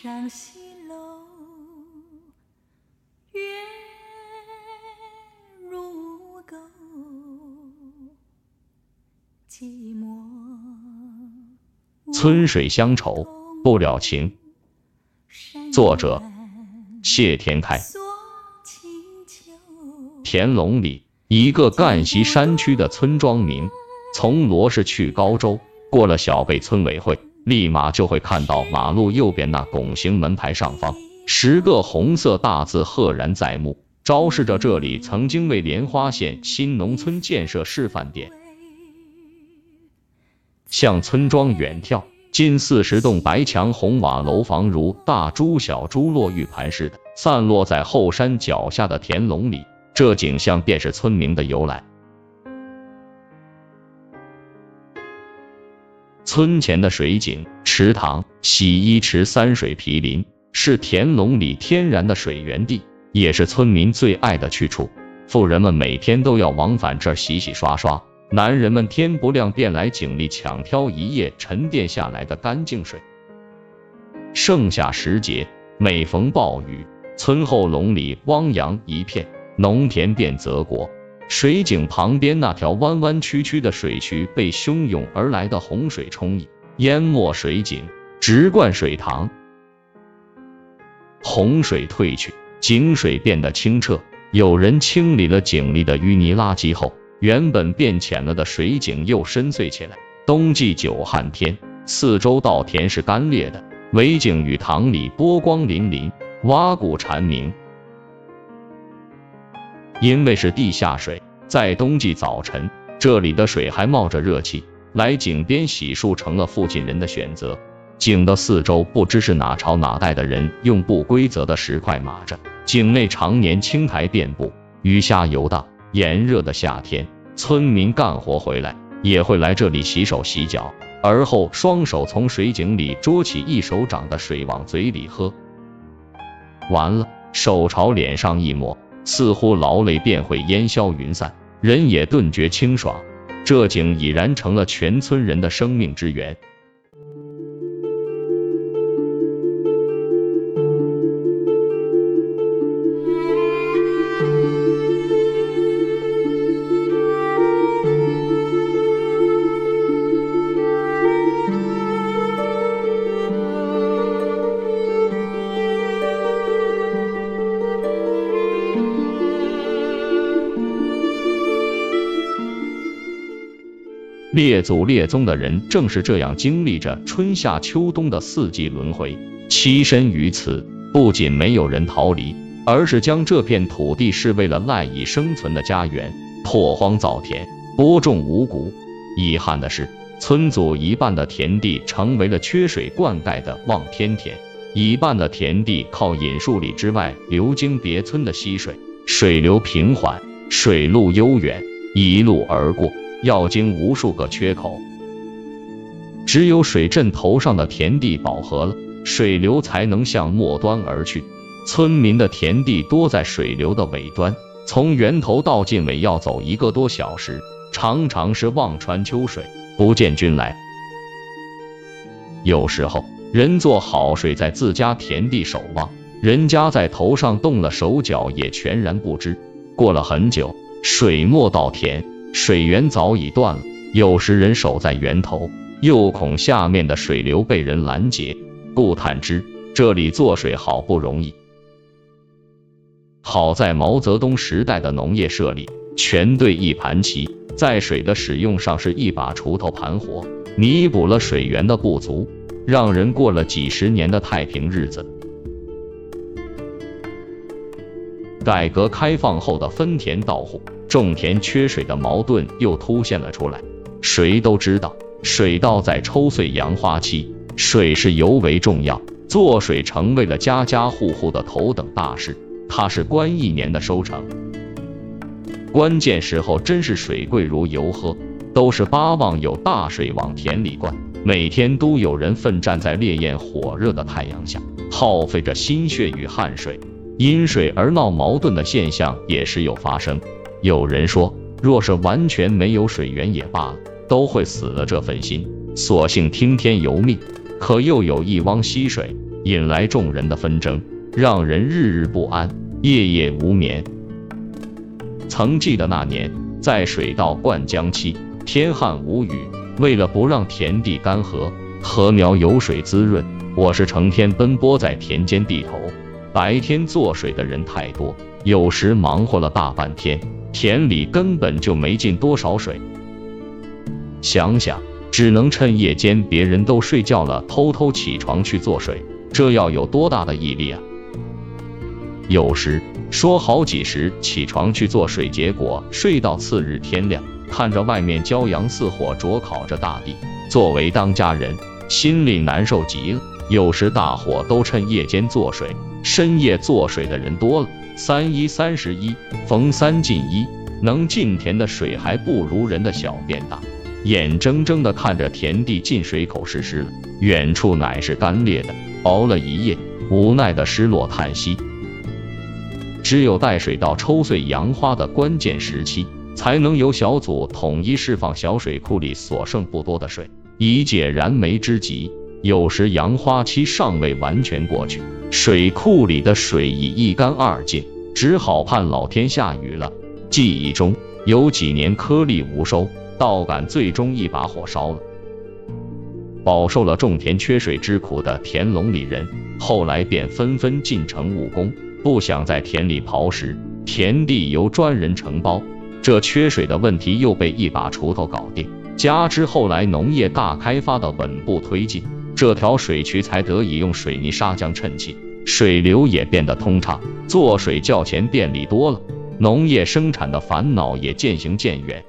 上西楼，月如钩，寂寞。村水乡愁，不了情。作者：谢天开。田垄里，一个赣西山区的村庄名。从罗氏去高州，过了小贝村委会，立马就会看到马路右边那拱形门牌上方，十个红色大字赫然在目，昭示着这里曾经为莲花县新农村建设示范点。向村庄远眺，近四十栋白墙红瓦楼房如大珠小珠落玉盘似的，散落在后山脚下的田垄里，这景象便是村名的由来。村前的水井、池塘、洗衣池、三水毗邻，是田垄里天然的水源地，也是村民最爱的去处。妇人们每天都要往返这儿洗洗刷刷，男人们天不亮便来井里抢挑一夜沉淀下来的干净水。盛夏时节，每逢暴雨，村后垄里汪洋一片，农田变泽国。水井旁边那条弯弯曲曲的水渠被汹涌而来的洪水冲溢，淹没水井，直灌水塘。洪水退去，井水变得清澈。有人清理了井里的淤泥垃圾后，原本变浅了的水井又深邃起来。冬季久旱天，四周稻田是干裂的，唯井与塘里波光粼粼，蛙鼓蝉鸣。因为是地下水，在冬季早晨，这里的水还冒着热气，来井边洗漱成了附近人的选择。井的四周不知是哪朝哪代的人用不规则的石块码着，井内常年青苔遍布，鱼虾游荡。炎热的夏天，村民干活回来也会来这里洗手洗脚，而后双手从水井里捉起一手掌的水往嘴里喝，完了手朝脸上一抹。似乎劳累便会烟消云散，人也顿觉清爽。这井已然成了全村人的生命之源。列祖列宗的人正是这样经历着春夏秋冬的四季轮回，栖身于此，不仅没有人逃离，而是将这片土地视为了赖以生存的家园，拓荒造田，播种五谷。遗憾的是，村组一半的田地成为了缺水灌溉的望天田，一半的田地靠引数里之外流经别村的溪水，水流平缓，水路悠远，一路而过。要经无数个缺口，只有水镇头上的田地饱和了，水流才能向末端而去。村民的田地多在水流的尾端，从源头到尽尾要走一个多小时，常常是望穿秋水，不见君来。有时候，人做好水在自家田地守望，人家在头上动了手脚也全然不知。过了很久，水没到田。水源早已断了，有时人守在源头，又恐下面的水流被人拦截，故叹之，这里做水好不容易。好在毛泽东时代的农业设立，全队一盘棋，在水的使用上是一把锄头盘活，弥补了水源的不足，让人过了几十年的太平日子。改革开放后的分田到户。种田缺水的矛盾又凸显了出来。谁都知道，水稻在抽穗扬花期，水是尤为重要，做水成为了家家户户的头等大事。它是关一年的收成，关键时候真是水贵如油喝，都是巴望有大水往田里灌。每天都有人奋战在烈焰火热的太阳下，耗费着心血与汗水，因水而闹矛盾的现象也时有发生。有人说，若是完全没有水源也罢了，都会死了这份心，索性听天由命。可又有一汪溪水，引来众人的纷争，让人日日不安，夜夜无眠。曾记得那年，在水稻灌浆期，天旱无雨，为了不让田地干涸，禾苗有水滋润，我是成天奔波在田间地头。白天做水的人太多，有时忙活了大半天，田里根本就没进多少水。想想，只能趁夜间别人都睡觉了，偷偷起床去做水，这要有多大的毅力啊！有时说好几时起床去做水，结果睡到次日天亮，看着外面骄阳似火灼烤着大地，作为当家人，心里难受极了。有时大伙都趁夜间做水，深夜做水的人多了，三一三十一，逢三进一，能进田的水还不如人的小便大。眼睁睁地看着田地进水口湿湿了，远处乃是干裂的，熬了一夜，无奈的失落叹息。只有待水稻抽穗扬花的关键时期，才能由小组统一释放小水库里所剩不多的水，以解燃眉之急。有时扬花期尚未完全过去，水库里的水已一干二净，只好盼老天下雨了。记忆中有几年颗粒无收。稻杆最终一把火烧了，饱受了种田缺水之苦的田垄里人，后来便纷纷进城务工，不想在田里刨食，田地由专人承包。这缺水的问题又被一把锄头搞定，加之后来农业大开发的稳步推进，这条水渠才得以用水泥砂浆衬砌，水流也变得通畅，做水较前便利多了，农业生产的烦恼也渐行渐远。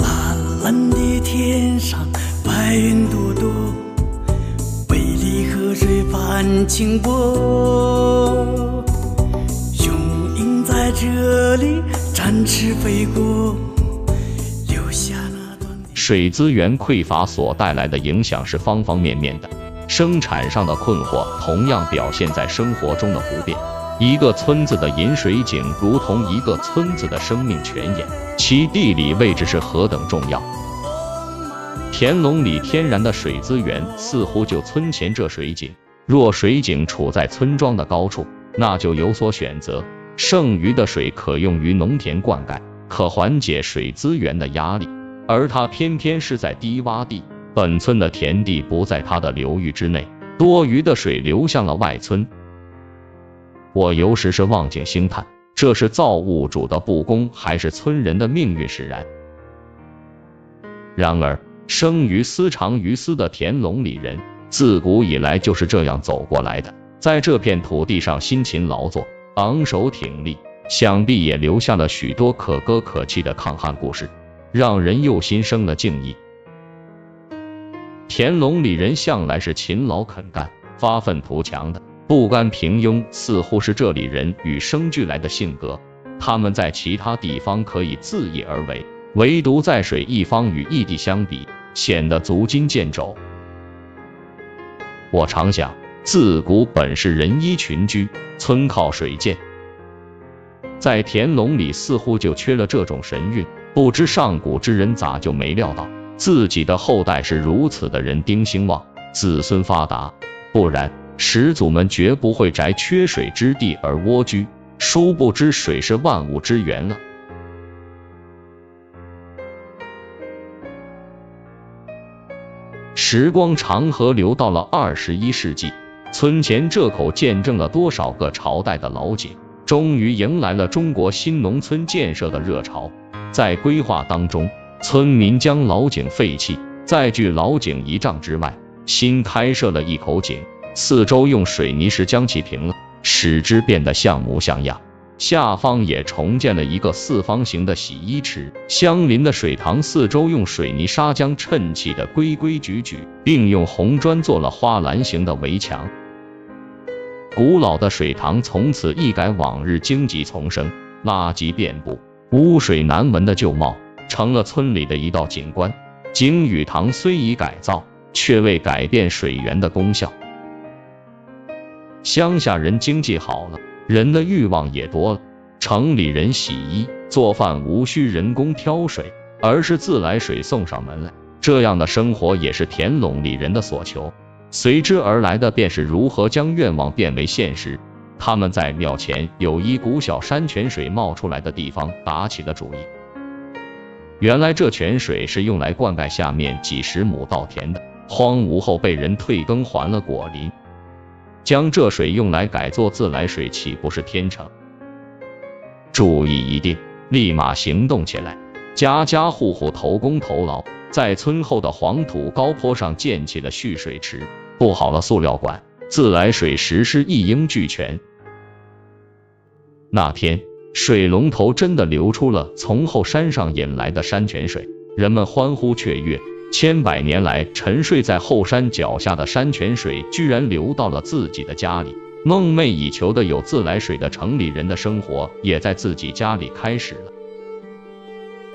蓝蓝的天上白云朵朵美丽河水泛清波雄鹰在这里展翅飞过留下那段水资源匮乏所带来的影响是方方面面的生产上的困惑同样表现在生活中的不便。一个村子的饮水井如同一个村子的生命泉眼，其地理位置是何等重要。田垄里天然的水资源似乎就村前这水井，若水井处在村庄的高处，那就有所选择，剩余的水可用于农田灌溉，可缓解水资源的压力。而它偏偏是在低洼地，本村的田地不在它的流域之内，多余的水流向了外村。我有时是望境兴叹，这是造物主的不公，还是村人的命运使然？然而，生于斯长于斯的田垄里人，自古以来就是这样走过来的，在这片土地上辛勤劳作，昂首挺立，想必也留下了许多可歌可泣的抗旱故事。让人又心生了敬意。田垄里人向来是勤劳肯干、发愤图强的，不甘平庸似乎是这里人与生俱来的性格。他们在其他地方可以恣意而为，唯独在水一方与异地相比，显得足襟见肘。我常想，自古本是人衣群居，村靠水建，在田垄里似乎就缺了这种神韵。不知上古之人咋就没料到自己的后代是如此的人丁兴旺，子孙发达，不然始祖们绝不会宅缺水之地而蜗居。殊不知水是万物之源了。时光长河流到了二十一世纪，村前这口见证了多少个朝代的老井，终于迎来了中国新农村建设的热潮。在规划当中，村民将老井废弃，在距老井一丈之外，新开设了一口井，四周用水泥石将其平了，使之变得像模像样。下方也重建了一个四方形的洗衣池，相邻的水塘四周用水泥砂浆衬砌的规规矩矩，并用红砖做了花篮形的围墙。古老的水塘从此一改往日荆棘丛生、垃圾遍布、污水难闻的旧貌，成了村里的一道景观。井与塘虽已改造，却未改变水源的功效。乡下人经济好了，人的欲望也多了。城里人洗衣做饭无需人工挑水，而是自来水送上门来。这样的生活也是田垄里人的所求。随之而来的便是如何将愿望变为现实。他们在庙前有一股小山泉水冒出来的地方打起了主意。原来这泉水是用来灌溉下面几十亩稻田的，荒芜后被人退耕还了果林，将这水用来改做自来水，岂不是天成？主意一定，立马行动起来，家家户户投工投劳，在村后的黄土高坡上建起了蓄水池。布好了塑料管，自来水实施一应俱全。那天，水龙头真的流出了从后山上引来的山泉水，人们欢呼雀跃。千百年来沉睡在后山脚下的山泉水，居然流到了自己的家里。梦寐以求的有自来水的城里人的生活，也在自己家里开始了。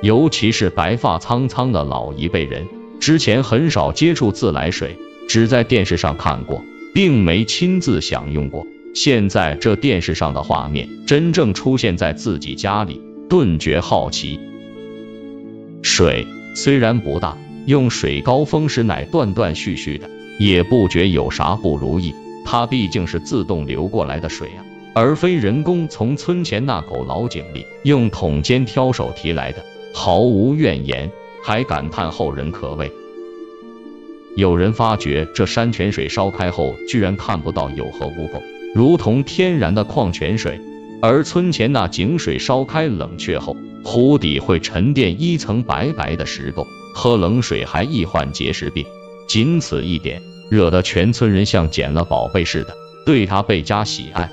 尤其是白发苍苍的老一辈人，之前很少接触自来水。只在电视上看过，并没亲自享用过。现在这电视上的画面真正出现在自己家里，顿觉好奇。水虽然不大，用水高峰时乃断断续续的，也不觉有啥不如意。它毕竟是自动流过来的水啊，而非人工从村前那口老井里用桶尖挑手提来的，毫无怨言，还感叹后人可畏。有人发觉这山泉水烧开后，居然看不到有何污垢，如同天然的矿泉水；而村前那井水烧开冷却后，湖底会沉淀一层白白的石垢，喝冷水还易患结石病。仅此一点，惹得全村人像捡了宝贝似的，对他倍加喜爱。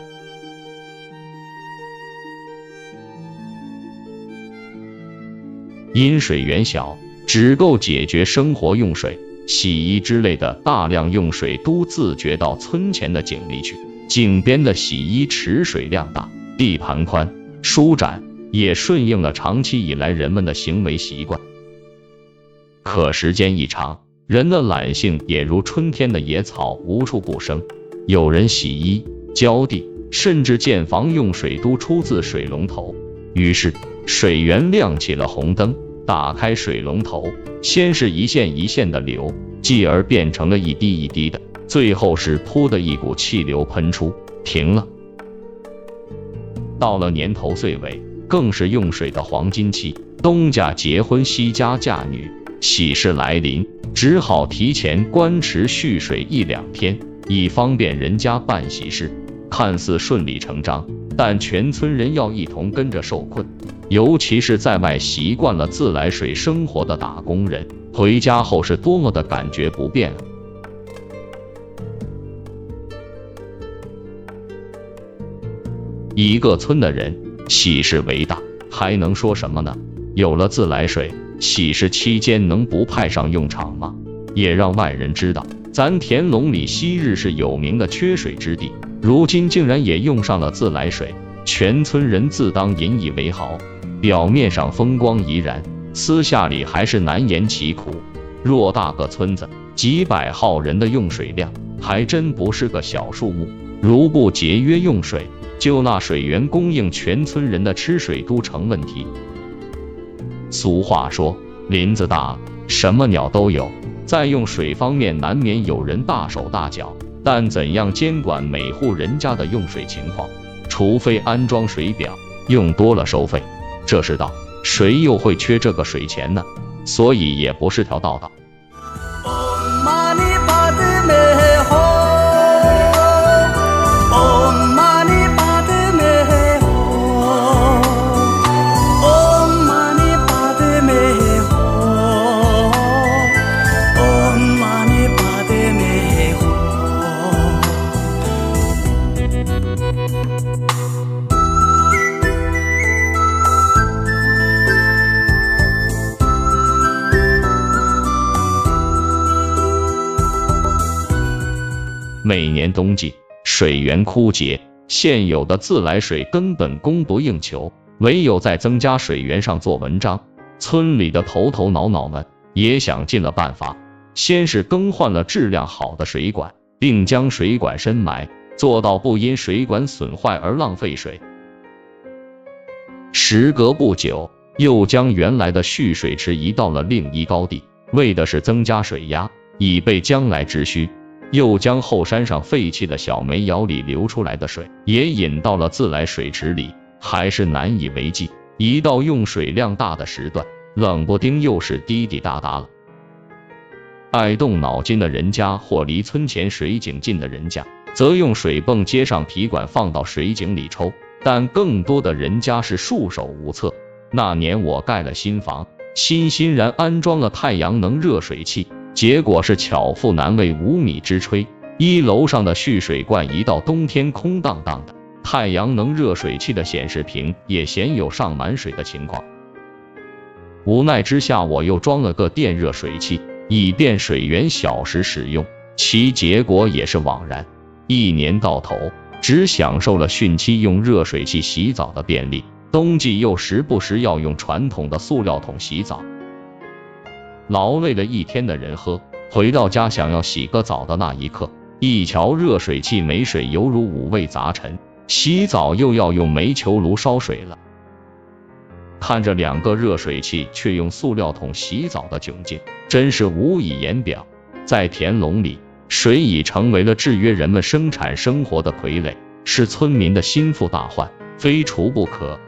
因水源小，只够解决生活用水。洗衣之类的大量用水都自觉到村前的井里去，井边的洗衣池水量大，地盘宽，舒展，也顺应了长期以来人们的行为习惯。可时间一长，人的懒性也如春天的野草，无处不生。有人洗衣、浇地，甚至建房用水都出自水龙头，于是水源亮起了红灯。打开水龙头，先是一线一线的流，继而变成了一滴一滴的，最后是噗的一股气流喷出，停了。到了年头岁尾，更是用水的黄金期，东家结婚，西家嫁女，喜事来临，只好提前关池蓄水一两天，以方便人家办喜事。看似顺理成章，但全村人要一同跟着受困。尤其是在外习惯了自来水生活的打工人，回家后是多么的感觉不便啊！一个村的人喜事为大，还能说什么呢？有了自来水，喜事期间能不派上用场吗？也让外人知道，咱田垄里昔日是有名的缺水之地，如今竟然也用上了自来水，全村人自当引以为豪。表面上风光怡然，私下里还是难言其苦。偌大个村子，几百号人的用水量，还真不是个小数目。如不节约用水，就那水源供应全村人的吃水都成问题。俗话说，林子大，什么鸟都有。在用水方面，难免有人大手大脚，但怎样监管每户人家的用水情况？除非安装水表，用多了收费。这世道，谁又会缺这个水钱呢？所以也不是条道道。冬季，水源枯竭，现有的自来水根本供不应求，唯有在增加水源上做文章。村里的头头脑脑们也想尽了办法，先是更换了质量好的水管，并将水管深埋，做到不因水管损坏而浪费水。时隔不久，又将原来的蓄水池移到了另一高地，为的是增加水压，以备将来之需。又将后山上废弃的小煤窑里流出来的水也引到了自来水池里，还是难以为继。一到用水量大的时段，冷不丁又是滴滴答答了。爱动脑筋的人家或离村前水井近的人家，则用水泵接上皮管放到水井里抽，但更多的人家是束手无策。那年我盖了新房，欣欣然安装了太阳能热水器。结果是巧妇难为无米之炊，一楼上的蓄水罐一到冬天空荡荡的，太阳能热水器的显示屏也鲜有上满水的情况。无奈之下，我又装了个电热水器，以便水源小时使用，其结果也是枉然。一年到头，只享受了汛期用热水器洗澡的便利，冬季又时不时要用传统的塑料桶洗澡。劳累了一天的人喝，回到家想要洗个澡的那一刻，一瞧热水器没水，犹如五味杂陈。洗澡又要用煤球炉烧水了，看着两个热水器却用塑料桶洗澡的窘境，真是无以言表。在田垄里，水已成为了制约人们生产生活的傀儡，是村民的心腹大患，非除不可。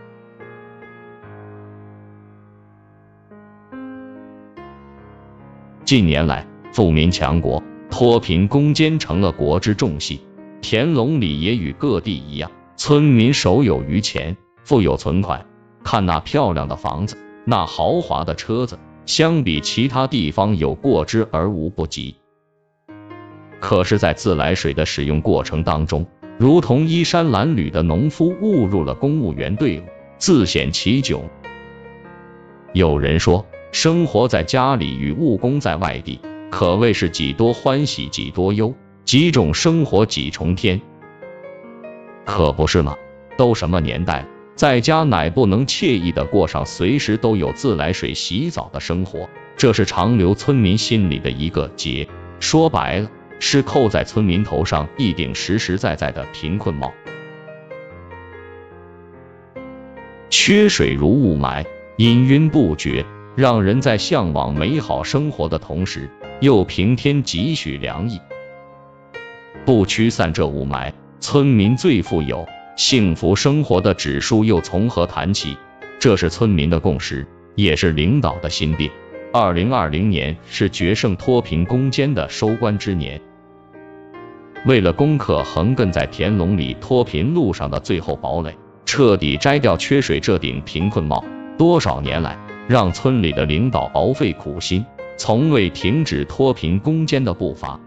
近年来，富民强国，脱贫攻坚成了国之重戏。田垄里也与各地一样，村民手有余钱，富有存款。看那漂亮的房子，那豪华的车子，相比其他地方有过之而无不及。可是，在自来水的使用过程当中，如同衣衫褴褛的农夫误入了公务员队伍，自显其窘。有人说。生活在家里与务工在外地，可谓是几多欢喜几多忧，几种生活几重天，可不是吗？都什么年代了，在家乃不能惬意的过上随时都有自来水洗澡的生活，这是长留村民心里的一个结。说白了，是扣在村民头上一顶实实在在的贫困帽。缺水如雾霾，氤氲不绝。让人在向往美好生活的同时，又平添几许凉意。不驱散这雾霾，村民最富有、幸福生活的指数又从何谈起？这是村民的共识，也是领导的心病。二零二零年是决胜脱贫攻坚的收官之年，为了攻克横亘在田垄里脱贫路上的最后堡垒，彻底摘掉缺水这顶贫困帽，多少年来。让村里的领导熬费苦心，从未停止脱贫攻坚的步伐。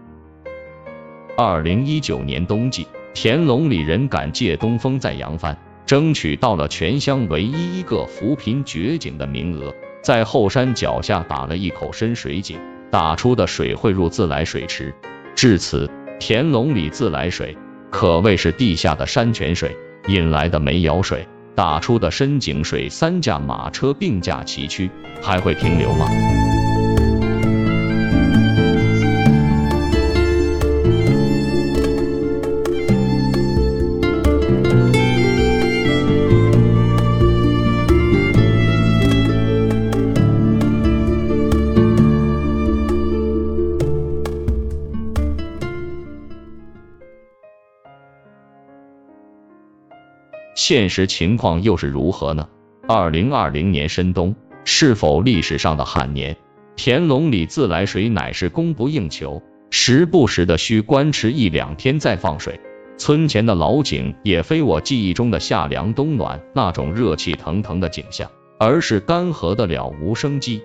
二零一九年冬季，田垄里人敢借东风再扬帆，争取到了全乡唯一一个扶贫掘井的名额，在后山脚下打了一口深水井，打出的水汇入自来水池。至此，田垄里自来水可谓是地下的山泉水，引来的煤窑水。打出的深井水，三驾马车并驾齐驱，还会停留吗？现实情况又是如何呢？二零二零年深冬是否历史上的旱年？田垄里自来水乃是供不应求，时不时的需关持一两天再放水。村前的老井也非我记忆中的夏凉冬暖那种热气腾腾的景象，而是干涸的了无生机。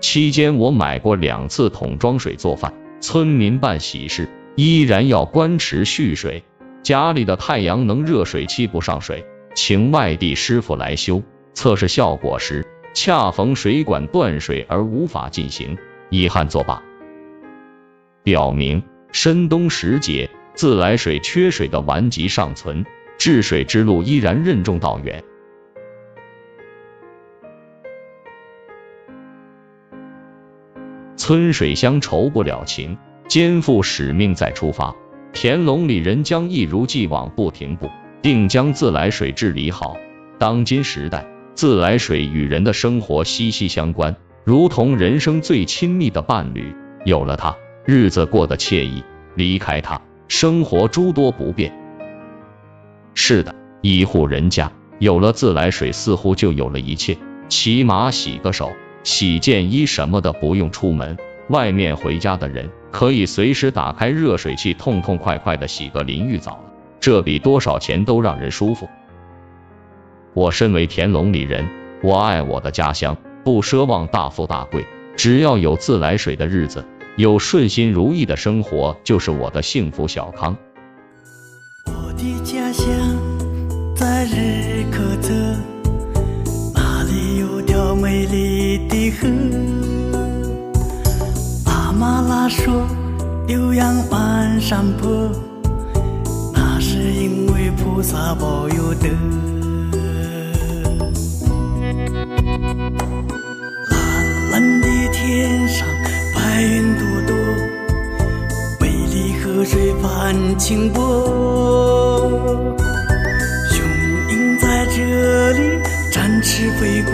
期间我买过两次桶装水做饭，村民办喜事依然要关池蓄水。家里的太阳能热水器不上水，请外地师傅来修。测试效果时，恰逢水管断水而无法进行，遗憾作罢。表明深冬时节，自来水缺水的顽疾尚存，治水之路依然任重道远。村水乡愁不了情，肩负使命再出发。田垄里人将一如既往不停步，定将自来水治理好。当今时代，自来水与人的生活息息相关，如同人生最亲密的伴侣。有了它，日子过得惬意；离开它，生活诸多不便。是的，一户人家有了自来水，似乎就有了一切。起码洗个手、洗件衣什么的不用出门。外面回家的人可以随时打开热水器，痛痛快快的洗个淋浴澡了，这比多少钱都让人舒服。我身为田垄里人，我爱我的家乡，不奢望大富大贵，只要有自来水的日子，有顺心如意的生活，就是我的幸福小康。我的家乡在日喀则，那里有条美丽的河。马拉说：“牛羊满山坡，那是因为菩萨保佑的。蓝蓝的天上白云朵朵，美丽河水泛清波，雄鹰在这里展翅飞过，